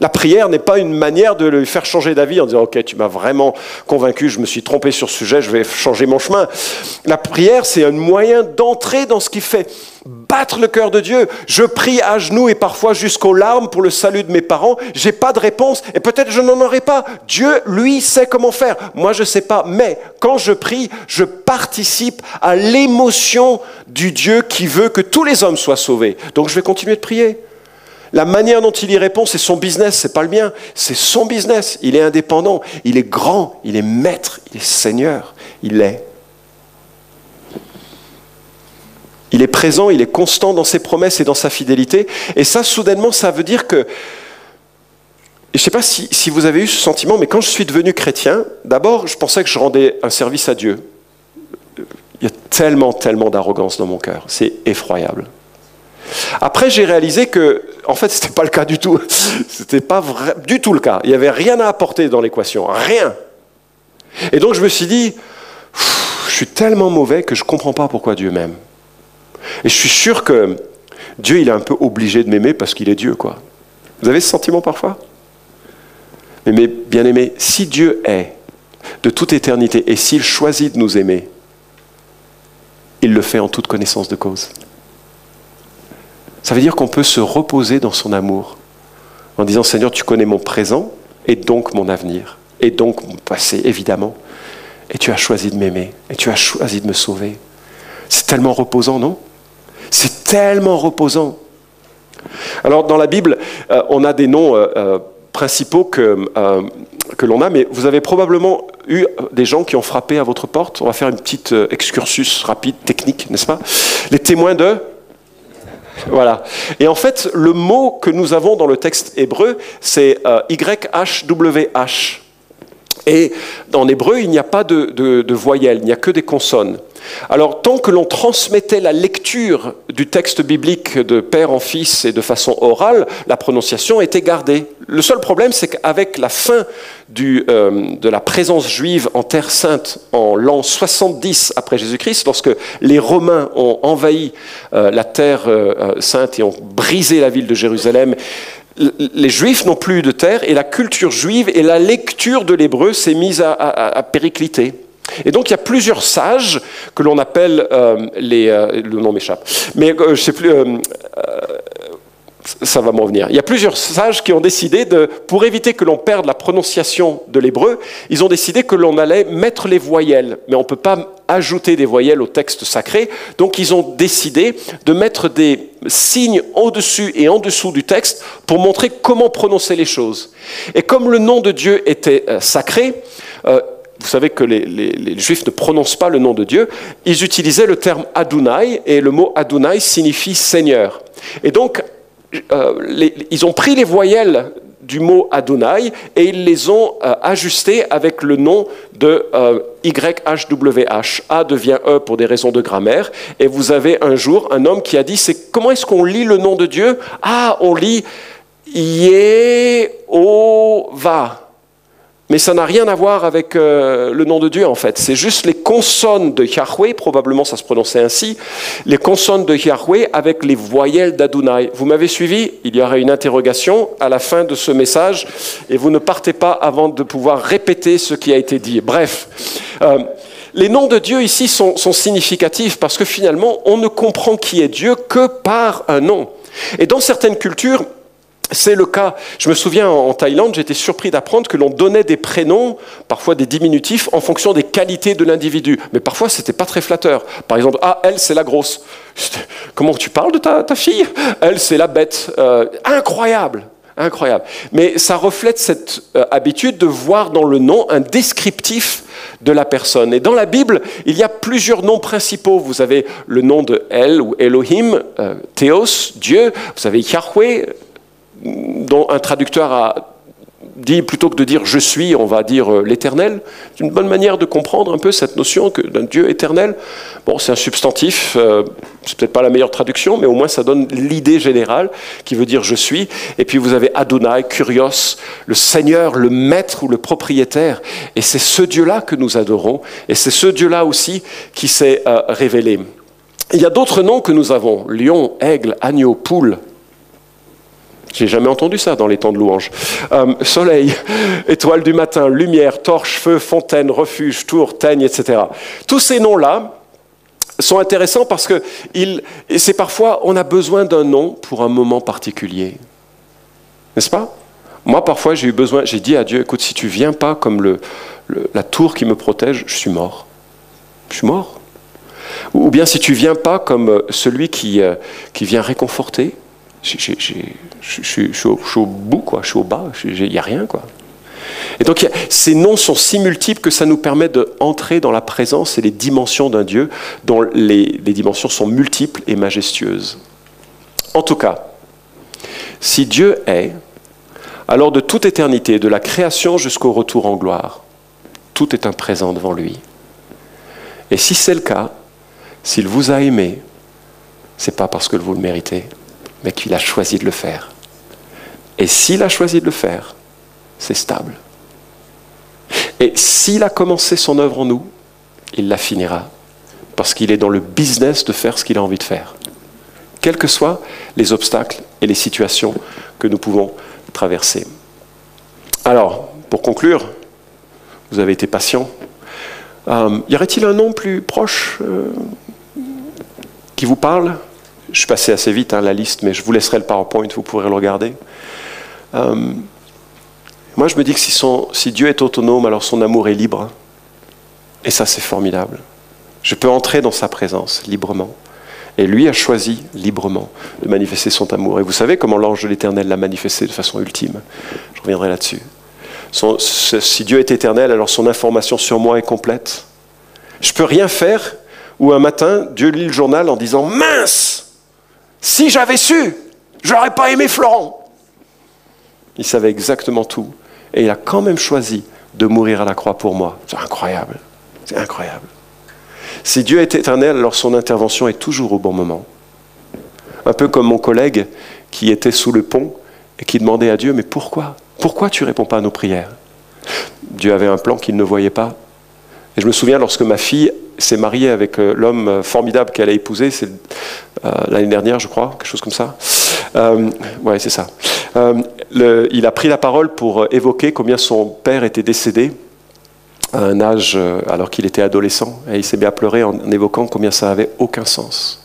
la prière n'est pas une manière de lui faire changer d'avis en disant Ok, tu m'as vraiment convaincu, je me suis trompé sur ce sujet, je vais changer mon chemin. La prière, c'est un moyen d'entrer dans ce qui fait battre le cœur de Dieu. Je prie à genoux et parfois jusqu'aux larmes pour le salut de mes parents. J'ai pas de réponse et peut-être je n'en aurai pas. Dieu, lui, sait comment faire. Moi, je sais pas. Mais quand je prie, je participe à l'émotion du Dieu qui veut que tous les hommes soient sauvés. Donc, je vais continuer de prier. La manière dont il y répond, c'est son business, c'est pas le mien. C'est son business. Il est indépendant, il est grand, il est maître, il est seigneur, il est. Il est présent, il est constant dans ses promesses et dans sa fidélité. Et ça, soudainement, ça veut dire que. je ne sais pas si, si, vous avez eu ce sentiment, mais quand je suis devenu chrétien, d'abord, je pensais que je rendais un service à Dieu. Il y a tellement, tellement d'arrogance dans mon cœur. C'est effroyable. Après, j'ai réalisé que, en fait, ce n'était pas le cas du tout. Ce n'était pas du tout le cas. Il n'y avait rien à apporter dans l'équation. Rien. Et donc, je me suis dit, je suis tellement mauvais que je ne comprends pas pourquoi Dieu m'aime. Et je suis sûr que Dieu, il est un peu obligé de m'aimer parce qu'il est Dieu, quoi. Vous avez ce sentiment parfois? Mais bien aimé, si Dieu est de toute éternité et s'il choisit de nous aimer, il le fait en toute connaissance de cause. Ça veut dire qu'on peut se reposer dans son amour en disant Seigneur, tu connais mon présent et donc mon avenir, et donc mon passé, évidemment. Et tu as choisi de m'aimer, et tu as choisi de me sauver. C'est tellement reposant, non? C'est tellement reposant. Alors dans la Bible, euh, on a des noms euh, euh, principaux que, l'on a, mais vous avez probablement eu des gens qui ont frappé à votre porte. On va faire une petite excursus rapide, technique, n'est-ce pas? Les témoins de Voilà. Et en fait, le mot que nous avons dans le texte hébreu, c'est euh, YHWH. Et en hébreu, il n'y a pas de voyelles, il n'y a que des consonnes. Alors, tant que l'on transmettait la lecture du texte biblique de père en fils et de façon orale, la prononciation était gardée. Le seul problème, c'est qu'avec la fin euh, de la présence juive en Terre sainte en l'an 70 après Jésus-Christ, lorsque les Romains ont envahi euh, la Terre euh, sainte et ont brisé la ville de Jérusalem, les Juifs n'ont plus de terre et la culture juive et la lecture de l'hébreu s'est mise à péricliter. Et donc il y a plusieurs sages que l'on appelle euh, les. Euh, le nom m'échappe. Mais euh, je sais plus. Ça va m'en venir. Il y a plusieurs sages qui ont décidé de, pour éviter que l'on perde la prononciation de l'hébreu, ils ont décidé que l'on allait mettre les voyelles, mais on ne peut pas ajouter des voyelles au texte sacré. Donc ils ont décidé de mettre des signes au-dessus et en dessous du texte pour montrer comment prononcer les choses. Et comme le nom de Dieu était sacré, vous savez que les, Juifs ne prononcent pas le nom de Dieu, ils utilisaient le terme Adonai, et le mot Adonai signifie Seigneur. Et donc, euh, ils ont pris les voyelles du mot Adonai et ils les ont euh, ajustées avec le nom de euh, YHWH. A devient E pour des raisons de grammaire. Et vous avez un jour un homme qui a dit, c'est comment est-ce qu'on lit le nom de Dieu? Ah, on lit Yehovah. Mais ça n'a rien à voir avec euh, le nom de Dieu en fait. C'est juste les consonnes de Yahweh, probablement ça se prononçait ainsi, les consonnes de Yahweh avec les voyelles d'Adonai. Vous m'avez suivi Il y aura une interrogation à la fin de ce message et vous ne partez pas avant de pouvoir répéter ce qui a été dit. Bref. Euh, les noms de Dieu ici sont, sont significatifs parce que finalement, on ne comprend qui est Dieu que par un nom. Et dans certaines cultures, c'est le cas. Je me souviens en Thaïlande, j'étais surpris d'apprendre que l'on donnait des prénoms, parfois des diminutifs, en fonction des qualités de l'individu. Mais parfois, c'était pas très flatteur. Par exemple, ah, elle, c'est la grosse. Comment tu parles de ta, fille Elle, c'est la bête. Euh, incroyable, incroyable. Mais ça reflète cette euh, habitude de voir dans le nom un descriptif de la personne. Et dans la Bible, il y a plusieurs noms principaux. Vous avez le nom de El ou Elohim, euh, Théos, Dieu. Vous avez Yahweh, dont un traducteur a dit, plutôt que de dire je suis, on va dire euh, l'éternel. C'est une bonne manière de comprendre un peu cette notion d'un Dieu éternel. Bon, c'est un substantif, euh, c'est peut-être pas la meilleure traduction, mais au moins ça donne l'idée générale qui veut dire je suis. Et puis vous avez Adonai, Curios, le Seigneur, le maître ou le propriétaire. Et c'est ce Dieu-là que nous adorons. Et c'est ce Dieu-là aussi qui s'est euh, révélé. Il y a d'autres noms que nous avons lion, aigle, agneau, poule, j'ai jamais entendu ça dans les temps de louange. Euh, soleil, étoile du matin, lumière, torche, feu, fontaine, refuge, tour, teigne, etc. Tous ces noms-là sont intéressants parce que c'est parfois, on a besoin d'un nom pour un moment particulier. N'est-ce pas? Moi, parfois, j'ai eu besoin, j'ai dit à Dieu, écoute, si tu viens pas comme la tour qui me protège, je suis mort. Je suis mort. Ou bien si tu viens pas comme celui qui, euh, qui vient réconforter, je suis au bout, quoi. je suis au bas, il n'y a rien. Quoi. Et donc ces noms sont si multiples que ça nous permet d'entrer dans la présence et les dimensions d'un Dieu dont les, les dimensions sont multiples et majestueuses. En tout cas, si Dieu est, alors de toute éternité, de la création jusqu'au retour en gloire, tout est un présent devant lui. Et si c'est le cas, s'il vous a aimé, c'est pas parce que vous le méritez, mais qu'il a choisi de le faire. Et s'il a choisi de le faire, c'est stable. Et s'il a commencé son œuvre en nous, il la finira. Parce qu'il est dans le business de faire ce qu'il a envie de faire. Quels que soient les obstacles et les situations que nous pouvons traverser. Alors, pour conclure, vous avez été patient. Euh, y aurait-il un nom plus proche euh, qui vous parle? Je suis passé assez vite hein, la liste, mais je vous laisserai le PowerPoint, vous pourrez le regarder. Euh, moi, je me dis que si, Dieu est autonome, alors son amour est libre. Et ça, c'est formidable. Je peux entrer dans sa présence librement. Et lui a choisi librement de manifester son amour. Et vous savez comment l'ange de l'Éternel l'a manifesté de façon ultime. Je reviendrai là-dessus. si Dieu est éternel, alors son information sur moi est complète. Je peux rien faire où un matin, Dieu lit le journal en disant Mince Si j'avais su, j'aurais pas aimé Florent. Il savait exactement tout. Et il a quand même choisi de mourir à la croix pour moi. C'est incroyable. C'est incroyable. Si Dieu est éternel, alors son intervention est toujours au bon moment. Un peu comme mon collègue qui était sous le pont et qui demandait à Dieu, mais pourquoi? Pourquoi tu réponds pas à nos prières? Dieu avait un plan qu'il ne voyait pas. Et je me souviens lorsque ma fille s'est mariée avec euh, l'homme formidable qu'elle a épousé, c'est euh, l'année dernière, je crois, quelque chose comme ça. Euh, ouais, c'est ça. Euh, il a pris la parole pour évoquer combien son père était décédé à un âge alors qu'il était adolescent, et il s'est bien pleuré en évoquant combien ça n'avait aucun sens,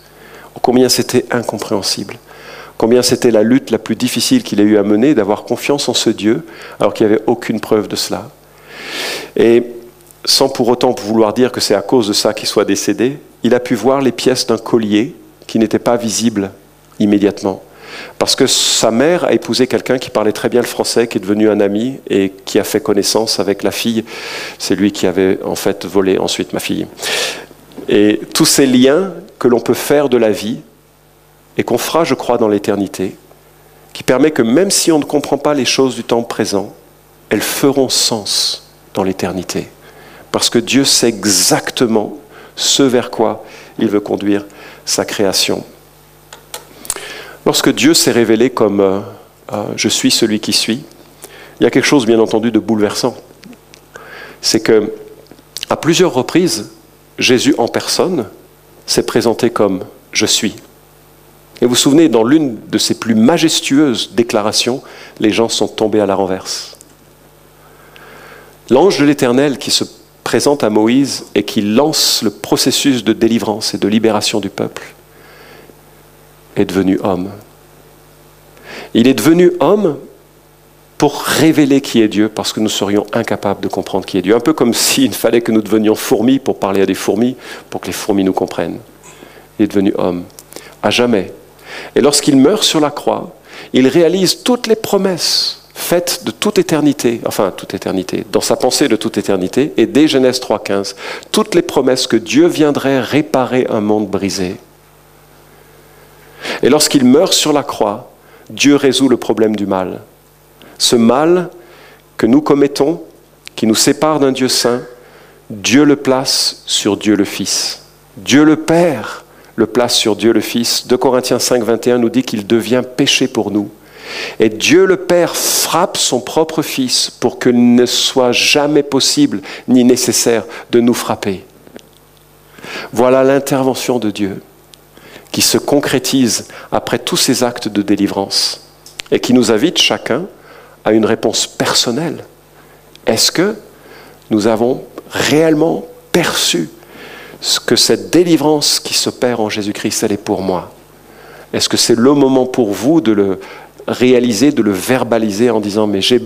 combien c'était incompréhensible combien c'était la lutte la plus difficile qu'il ait eu à mener, d'avoir confiance en ce Dieu, alors qu'il n'y avait aucune preuve de cela. Et sans pour autant vouloir dire que c'est à cause de ça qu'il soit décédé, il a pu voir les pièces d'un collier qui n'étaient pas visibles immédiatement. Parce que sa mère a épousé quelqu'un qui parlait très bien le français, qui est devenu un ami et qui a fait connaissance avec la fille. C'est lui qui avait en fait volé ensuite ma fille. Et tous ces liens que l'on peut faire de la vie, et qu'on fera, je crois, dans l'éternité, qui permet que même si on ne comprend pas les choses du temps présent, elles feront sens dans l'éternité. Parce que Dieu sait exactement ce vers quoi il veut conduire sa création. Lorsque Dieu s'est révélé comme euh, euh, je suis celui qui suis, il y a quelque chose bien entendu de bouleversant. C'est que à plusieurs reprises, Jésus en personne s'est présenté comme je suis. Et vous vous souvenez, dans l'une de ses plus majestueuses déclarations, les gens sont tombés à la renverse. L'ange de l'Éternel qui se présente à Moïse et qui lance le processus de délivrance et de libération du peuple est devenu homme. Il est devenu homme pour révéler qui est Dieu, parce que nous serions incapables de comprendre qui est Dieu. Un peu comme s'il fallait que nous devenions fourmis pour parler à des fourmis, pour que les fourmis nous comprennent. Il est devenu homme, à jamais. Et lorsqu'il meurt sur la croix, il réalise toutes les promesses faites de toute éternité, enfin toute éternité, dans sa pensée de toute éternité, et dès Genèse 3.15, toutes les promesses que Dieu viendrait réparer un monde brisé. Et lorsqu'il meurt sur la croix, Dieu résout le problème du mal. Ce mal que nous commettons, qui nous sépare d'un Dieu saint, Dieu le place sur Dieu le Fils. Dieu le Père le place sur Dieu le Fils. 2 Corinthiens 5, 21 nous dit qu'il devient péché pour nous. Et Dieu le Père frappe son propre Fils pour qu'il ne soit jamais possible ni nécessaire de nous frapper. Voilà l'intervention de Dieu qui se concrétise après tous ces actes de délivrance et qui nous invite chacun à une réponse personnelle. Est-ce que nous avons réellement perçu que cette délivrance qui s'opère en Jésus-Christ, elle est pour moi? Est-ce que c'est le moment pour vous de le réaliser, de le verbaliser en disant mais j'ai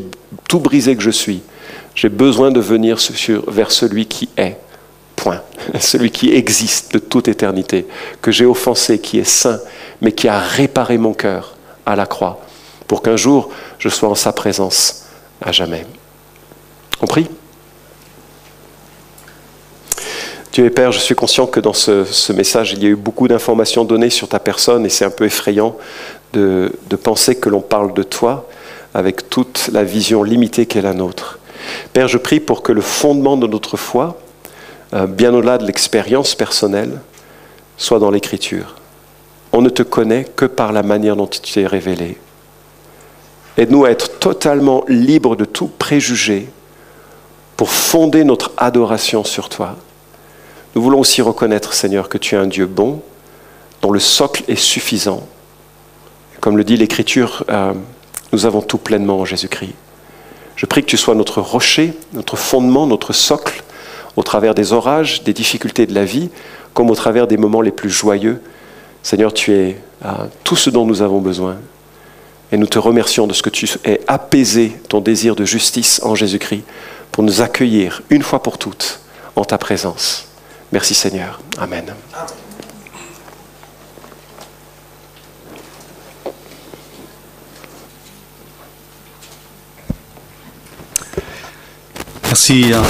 tout brisé que je suis, j'ai besoin de venir vers celui qui est, point, celui qui existe de toute éternité, que j'ai offensé, qui est saint, mais qui a réparé mon cœur à la croix, pour qu'un jour je sois en sa présence à jamais. On prie. Dieu et Père, je suis conscient que dans ce, message, il y a eu beaucoup d'informations données sur ta personne et c'est un peu effrayant de, penser que l'on parle de toi avec toute la vision limitée qu'est la nôtre. Père, je prie pour que le fondement de notre foi, euh, bien au-delà de l'expérience personnelle, soit dans l'Écriture. On ne te connaît que par la manière dont tu t'es révélé. Aide-nous à être totalement libres de tout préjugé pour fonder notre adoration sur toi. Nous voulons aussi reconnaître, Seigneur, que tu es un Dieu bon, dont le socle est suffisant. Comme le dit l'Écriture, euh, nous avons tout pleinement en Jésus-Christ. Je prie que tu sois notre rocher, notre fondement, notre socle, au travers des orages, des difficultés de la vie, comme au travers des moments les plus joyeux. Seigneur, tu es euh, tout ce dont nous avons besoin. Et nous te remercions de ce que tu aies apaisé ton désir de justice en Jésus-Christ pour nous accueillir une fois pour toutes en ta présence. Merci Seigneur. Amen. García.